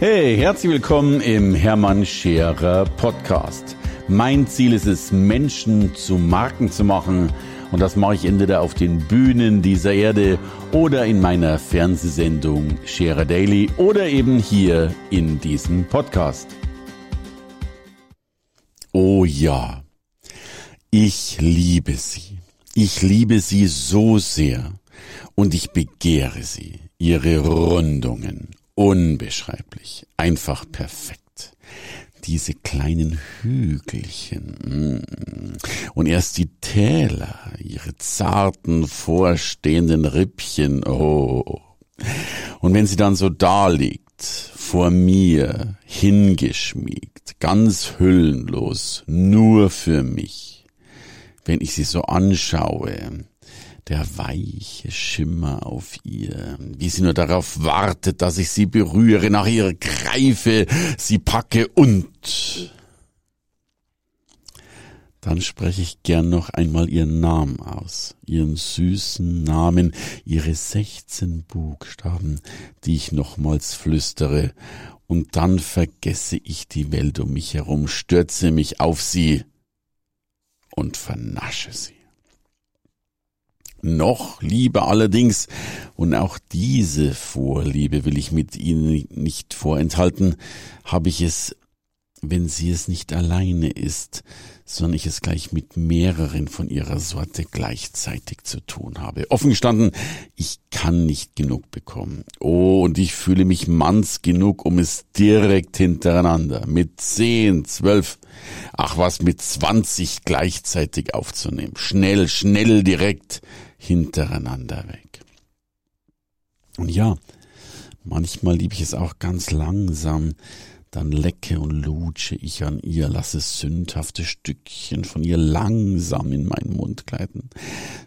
Hey, herzlich willkommen im Hermann Scherer Podcast. Mein Ziel ist es, Menschen zu Marken zu machen. Und das mache ich entweder auf den Bühnen dieser Erde oder in meiner Fernsehsendung Scherer Daily oder eben hier in diesem Podcast. Oh ja, ich liebe sie. Ich liebe sie so sehr und ich begehre sie, ihre Rundungen, unbeschreiblich, einfach perfekt. Diese kleinen Hügelchen mm. und erst die Täler, ihre zarten vorstehenden Rippchen, oh. Und wenn sie dann so da liegt, vor mir, hingeschmiegt, ganz hüllenlos, nur für mich, wenn ich sie so anschaue, der weiche Schimmer auf ihr, wie sie nur darauf wartet, dass ich sie berühre, nach ihr greife, sie packe und dann spreche ich gern noch einmal ihren Namen aus, ihren süßen Namen, ihre sechzehn Buchstaben, die ich nochmals flüstere, und dann vergesse ich die Welt um mich herum, stürze mich auf sie und vernasche sie. Noch lieber allerdings, und auch diese Vorliebe will ich mit Ihnen nicht vorenthalten, habe ich es, wenn sie es nicht alleine ist, sondern ich es gleich mit mehreren von ihrer Sorte gleichzeitig zu tun habe. Offen gestanden, ich kann nicht genug bekommen. Oh, und ich fühle mich manns genug, um es direkt hintereinander mit zehn, zwölf, ach was, mit zwanzig gleichzeitig aufzunehmen. Schnell, schnell, direkt hintereinander weg. Und ja, manchmal liebe ich es auch ganz langsam, dann lecke und lutsche ich an ihr, lasse sündhafte Stückchen von ihr langsam in meinen Mund gleiten.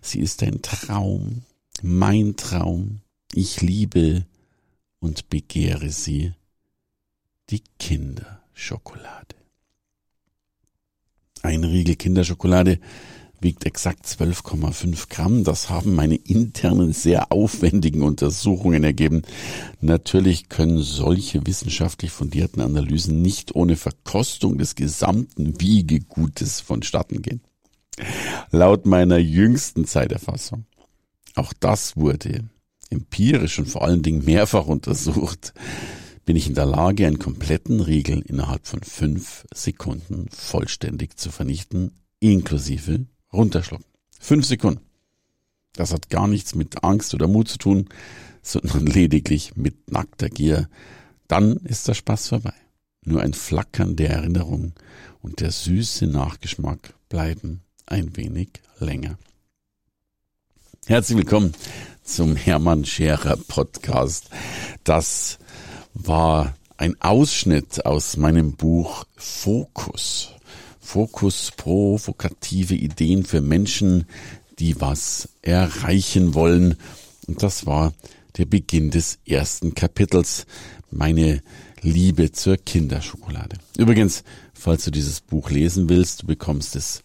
Sie ist ein Traum, mein Traum. Ich liebe und begehre sie, die Kinderschokolade. Ein Riegel Kinderschokolade wiegt exakt 12,5 Gramm. Das haben meine internen, sehr aufwendigen Untersuchungen ergeben. Natürlich können solche wissenschaftlich fundierten Analysen nicht ohne Verkostung des gesamten Wiegegutes vonstatten gehen. Laut meiner jüngsten Zeiterfassung, auch das wurde empirisch und vor allen Dingen mehrfach untersucht, bin ich in der Lage, einen kompletten Riegel innerhalb von fünf Sekunden vollständig zu vernichten, inklusive runterschlucken. Fünf Sekunden. Das hat gar nichts mit Angst oder Mut zu tun, sondern lediglich mit nackter Gier. Dann ist der Spaß vorbei. Nur ein Flackern der Erinnerung und der süße Nachgeschmack bleiben ein wenig länger. Herzlich willkommen zum Hermann Scherer Podcast. Das war ein Ausschnitt aus meinem Buch Fokus. Fokus provokative Ideen für Menschen, die was erreichen wollen. Und das war der Beginn des ersten Kapitels, meine Liebe zur Kinderschokolade. Übrigens, falls du dieses Buch lesen willst, du bekommst es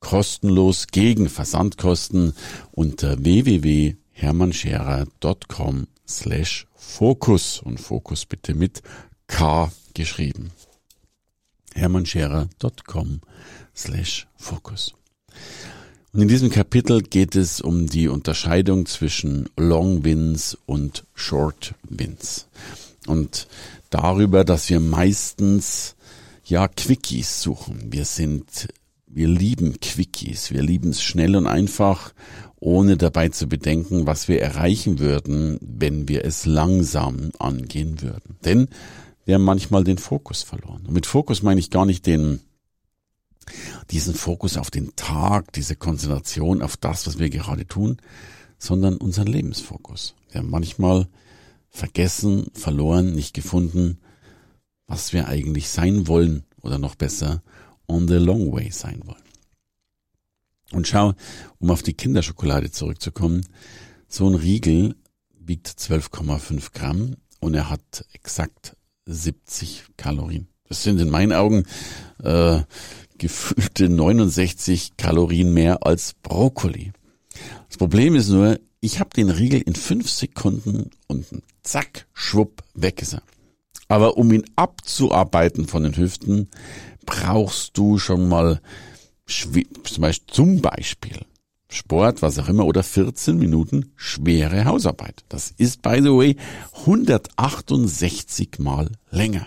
kostenlos gegen Versandkosten unter www.hermannscherer.com slash Fokus und Fokus bitte mit K geschrieben hermannscherer.com slash Focus. Und in diesem Kapitel geht es um die Unterscheidung zwischen Long Wins und Short Wins. Und darüber, dass wir meistens ja Quickies suchen. Wir sind, wir lieben Quickies. Wir lieben es schnell und einfach, ohne dabei zu bedenken, was wir erreichen würden, wenn wir es langsam angehen würden. Denn wir haben manchmal den Fokus verloren. Und mit Fokus meine ich gar nicht den, diesen Fokus auf den Tag, diese Konzentration auf das, was wir gerade tun, sondern unseren Lebensfokus. Wir haben manchmal vergessen, verloren, nicht gefunden, was wir eigentlich sein wollen oder noch besser on the long way sein wollen. Und schau, um auf die Kinderschokolade zurückzukommen, so ein Riegel wiegt 12,5 Gramm und er hat exakt 70 Kalorien. Das sind in meinen Augen äh, gefühlte 69 Kalorien mehr als Brokkoli. Das Problem ist nur, ich habe den Riegel in fünf Sekunden und zack, schwupp, weg ist er. Aber um ihn abzuarbeiten von den Hüften, brauchst du schon mal zum Beispiel Sport, was auch immer, oder 14 Minuten schwere Hausarbeit. Das ist, by the way, 168 mal länger.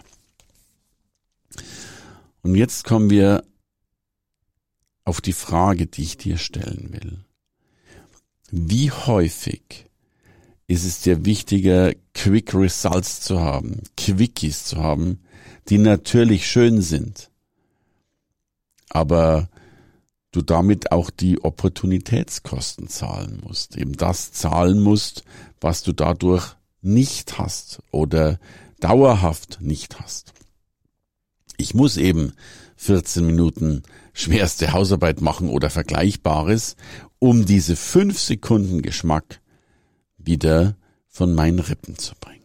Und jetzt kommen wir auf die Frage, die ich dir stellen will. Wie häufig ist es dir wichtiger, Quick Results zu haben, Quickies zu haben, die natürlich schön sind, aber du damit auch die Opportunitätskosten zahlen musst, eben das zahlen musst, was du dadurch nicht hast oder dauerhaft nicht hast. Ich muss eben 14 Minuten schwerste Hausarbeit machen oder Vergleichbares, um diese fünf Sekunden Geschmack wieder von meinen Rippen zu bringen.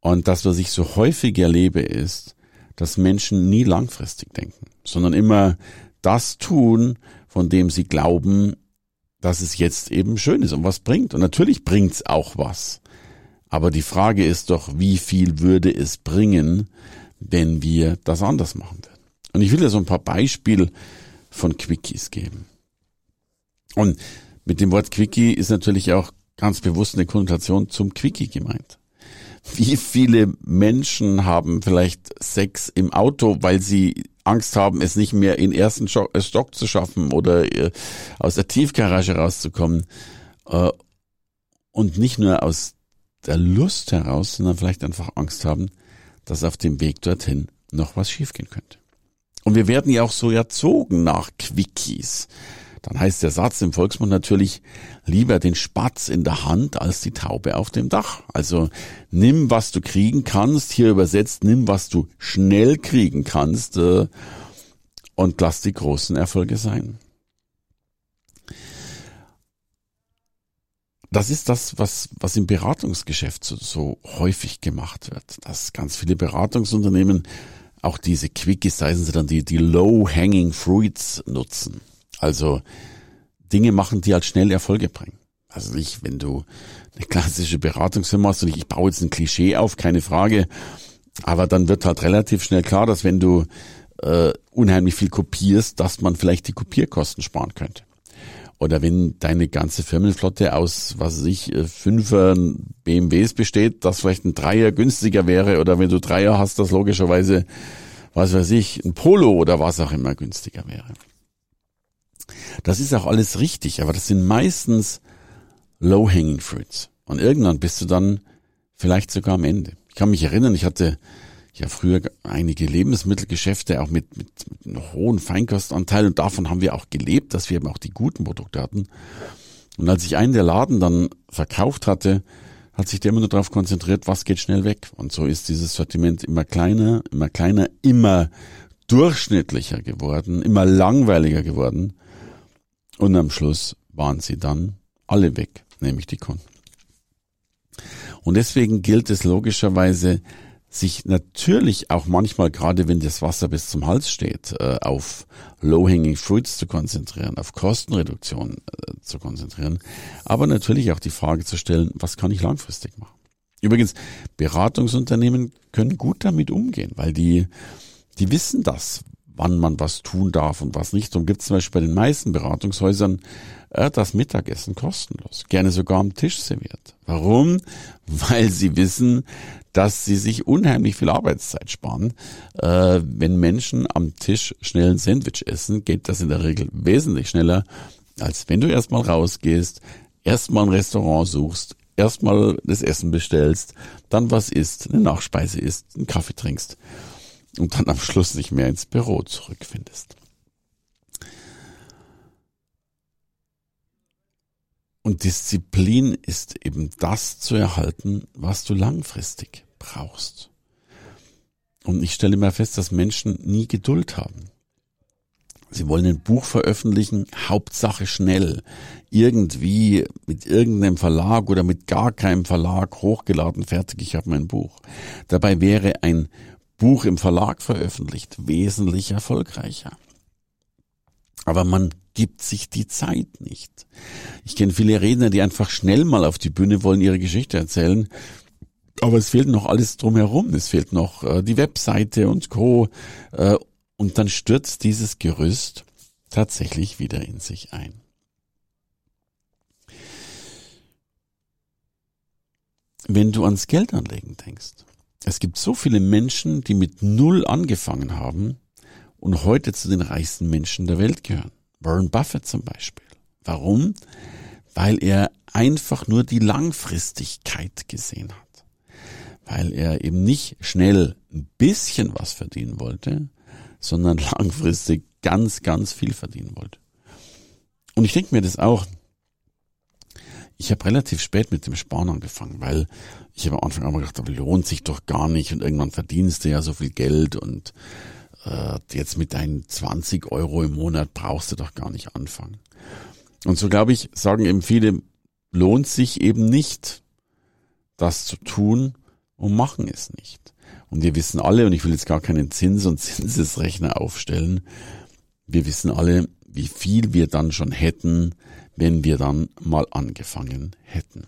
Und das, was ich so häufig erlebe, ist, dass Menschen nie langfristig denken, sondern immer das tun, von dem sie glauben, dass es jetzt eben schön ist und was bringt. Und natürlich bringt's auch was. Aber die Frage ist doch, wie viel würde es bringen, wenn wir das anders machen würden? Und ich will dir so ein paar Beispiele von Quickies geben. Und mit dem Wort Quickie ist natürlich auch ganz bewusst eine Konnotation zum Quickie gemeint. Wie viele Menschen haben vielleicht Sex im Auto, weil sie Angst haben, es nicht mehr in ersten äh, Stock zu schaffen oder äh, aus der Tiefgarage rauszukommen. Äh, und nicht nur aus der Lust heraus, sondern vielleicht einfach Angst haben, dass auf dem Weg dorthin noch was schiefgehen könnte. Und wir werden ja auch so erzogen nach Quickies dann heißt der Satz im Volksmund natürlich lieber den Spatz in der Hand als die Taube auf dem Dach. Also nimm, was du kriegen kannst, hier übersetzt, nimm, was du schnell kriegen kannst äh, und lass die großen Erfolge sein. Das ist das, was, was im Beratungsgeschäft so, so häufig gemacht wird, dass ganz viele Beratungsunternehmen auch diese Quickies, sei sie dann die, die Low-Hanging Fruits nutzen. Also Dinge machen, die halt schnell Erfolge bringen. Also nicht, wenn du eine klassische Beratungsfirma hast und ich, ich baue jetzt ein Klischee auf, keine Frage, aber dann wird halt relativ schnell klar, dass wenn du äh, unheimlich viel kopierst, dass man vielleicht die Kopierkosten sparen könnte. Oder wenn deine ganze Firmenflotte aus, was weiß ich, äh, Fünfer BMWs besteht, dass vielleicht ein Dreier günstiger wäre. Oder wenn du Dreier hast, dass logischerweise, was weiß ich, ein Polo oder was auch immer günstiger wäre. Das ist auch alles richtig, aber das sind meistens low-hanging fruits. Und irgendwann bist du dann vielleicht sogar am Ende. Ich kann mich erinnern, ich hatte ja früher einige Lebensmittelgeschäfte auch mit, mit, mit einem hohen Feinkostanteil und davon haben wir auch gelebt, dass wir eben auch die guten Produkte hatten. Und als ich einen der Laden dann verkauft hatte, hat sich der immer nur darauf konzentriert, was geht schnell weg. Und so ist dieses Sortiment immer kleiner, immer kleiner, immer durchschnittlicher geworden, immer langweiliger geworden. Und am Schluss waren sie dann alle weg, nämlich die Kunden. Und deswegen gilt es logischerweise, sich natürlich auch manchmal, gerade wenn das Wasser bis zum Hals steht, äh, auf Low-Hanging Fruits zu konzentrieren, auf Kostenreduktion äh, zu konzentrieren, aber natürlich auch die Frage zu stellen, was kann ich langfristig machen? Übrigens, Beratungsunternehmen können gut damit umgehen, weil die, die wissen das, wann man was tun darf und was nicht. Und gibt es zum Beispiel bei den meisten Beratungshäusern äh, das Mittagessen kostenlos, gerne sogar am Tisch serviert. Warum? Weil sie wissen, dass sie sich unheimlich viel Arbeitszeit sparen. Äh, wenn Menschen am Tisch schnell ein Sandwich essen, geht das in der Regel wesentlich schneller, als wenn du erstmal rausgehst, erstmal ein Restaurant suchst, erstmal das Essen bestellst, dann was isst, eine Nachspeise isst, einen Kaffee trinkst und dann am Schluss nicht mehr ins Büro zurückfindest. Und Disziplin ist eben das zu erhalten, was du langfristig brauchst. Und ich stelle immer fest, dass Menschen nie Geduld haben. Sie wollen ein Buch veröffentlichen, Hauptsache schnell. Irgendwie mit irgendeinem Verlag oder mit gar keinem Verlag hochgeladen, fertig, ich habe mein Buch. Dabei wäre ein Buch im Verlag veröffentlicht, wesentlich erfolgreicher. Aber man gibt sich die Zeit nicht. Ich kenne viele Redner, die einfach schnell mal auf die Bühne wollen, ihre Geschichte erzählen, Aber es fehlt noch alles drumherum. Es fehlt noch äh, die Webseite und Co. Äh, und dann stürzt dieses Gerüst tatsächlich wieder in sich ein. Wenn du ans Geldanlegen denkst, es gibt so viele Menschen, die mit Null angefangen haben und heute zu den reichsten Menschen der Welt gehören. Warren Buffett zum Beispiel. Warum? Weil er einfach nur die Langfristigkeit gesehen hat. Weil er eben nicht schnell ein bisschen was verdienen wollte, sondern langfristig ganz, ganz viel verdienen wollte. Und ich denke mir das auch. Ich habe relativ spät mit dem Sparen angefangen, weil ich habe am Anfang mal gedacht, aber lohnt sich doch gar nicht und irgendwann verdienst du ja so viel Geld und äh, jetzt mit deinen 20 Euro im Monat brauchst du doch gar nicht anfangen. Und so glaube ich, sagen eben viele, lohnt sich eben nicht, das zu tun und machen es nicht. Und wir wissen alle, und ich will jetzt gar keinen Zins- und Zinsesrechner aufstellen, wir wissen alle, wie viel wir dann schon hätten, wenn wir dann mal angefangen hätten.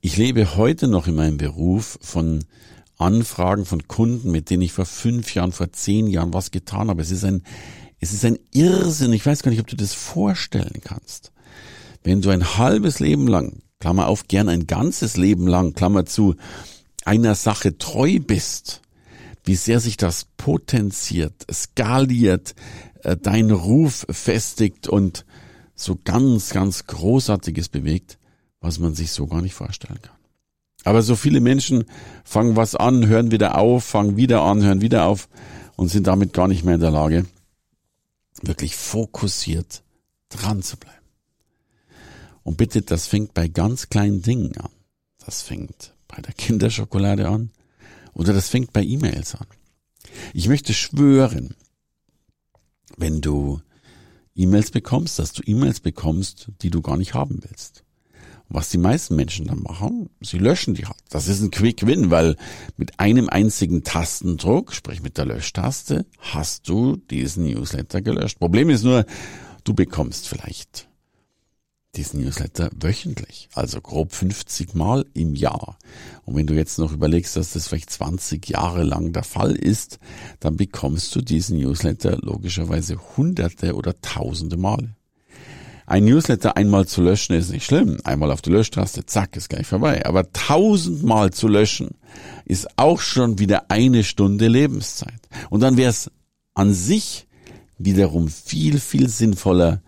Ich lebe heute noch in meinem Beruf von Anfragen von Kunden, mit denen ich vor fünf Jahren, vor zehn Jahren was getan habe. Es ist ein, es ist ein Irrsinn. Ich weiß gar nicht, ob du das vorstellen kannst. Wenn du ein halbes Leben lang, Klammer auf, gern ein ganzes Leben lang, Klammer zu, einer Sache treu bist, wie sehr sich das potenziert, skaliert, äh, dein Ruf festigt und so ganz, ganz Großartiges bewegt, was man sich so gar nicht vorstellen kann. Aber so viele Menschen fangen was an, hören wieder auf, fangen wieder an, hören wieder auf und sind damit gar nicht mehr in der Lage, wirklich fokussiert dran zu bleiben. Und bitte, das fängt bei ganz kleinen Dingen an. Das fängt bei der Kinderschokolade an oder das fängt bei E-Mails an. Ich möchte schwören, wenn du E-Mails bekommst, dass du E-Mails bekommst, die du gar nicht haben willst. Was die meisten Menschen dann machen, sie löschen die halt. Das ist ein Quick Win, weil mit einem einzigen Tastendruck, sprich mit der Löschtaste, hast du diesen Newsletter gelöscht. Problem ist nur, du bekommst vielleicht diesen Newsletter wöchentlich, also grob 50 Mal im Jahr. Und wenn du jetzt noch überlegst, dass das vielleicht 20 Jahre lang der Fall ist, dann bekommst du diesen Newsletter logischerweise hunderte oder tausende Male. Ein Newsletter einmal zu löschen ist nicht schlimm. Einmal auf die Löschtaste, zack, ist gleich vorbei. Aber tausendmal zu löschen ist auch schon wieder eine Stunde Lebenszeit. Und dann wäre es an sich wiederum viel, viel sinnvoller,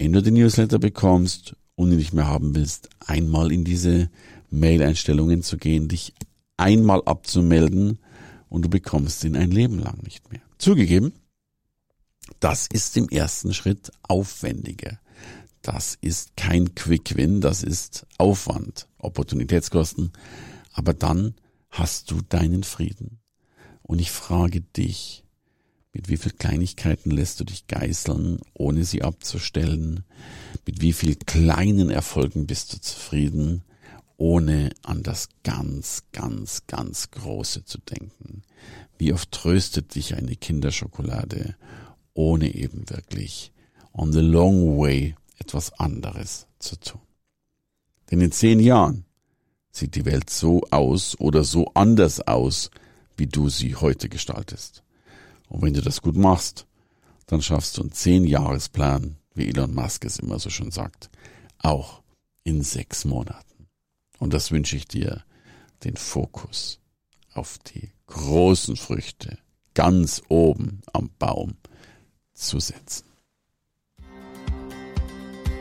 wenn du den Newsletter bekommst und ihn nicht mehr haben willst, einmal in diese Mail-Einstellungen zu gehen, dich einmal abzumelden und du bekommst ihn ein Leben lang nicht mehr. Zugegeben, das ist im ersten Schritt aufwendiger. Das ist kein Quick Win, das ist Aufwand, Opportunitätskosten. Aber dann hast du deinen Frieden. Und ich frage dich, mit wie viel Kleinigkeiten lässt du dich geißeln, ohne sie abzustellen? Mit wie viel kleinen Erfolgen bist du zufrieden, ohne an das ganz, ganz, ganz Große zu denken? Wie oft tröstet dich eine Kinderschokolade ohne eben wirklich on the long way etwas anderes zu tun. Denn in zehn Jahren sieht die Welt so aus oder so anders aus, wie du sie heute gestaltest. Und wenn du das gut machst, dann schaffst du einen Zehn-Jahres-Plan, wie Elon Musk es immer so schön sagt, auch in sechs Monaten. Und das wünsche ich dir, den Fokus auf die großen Früchte ganz oben am Baum zu setzen.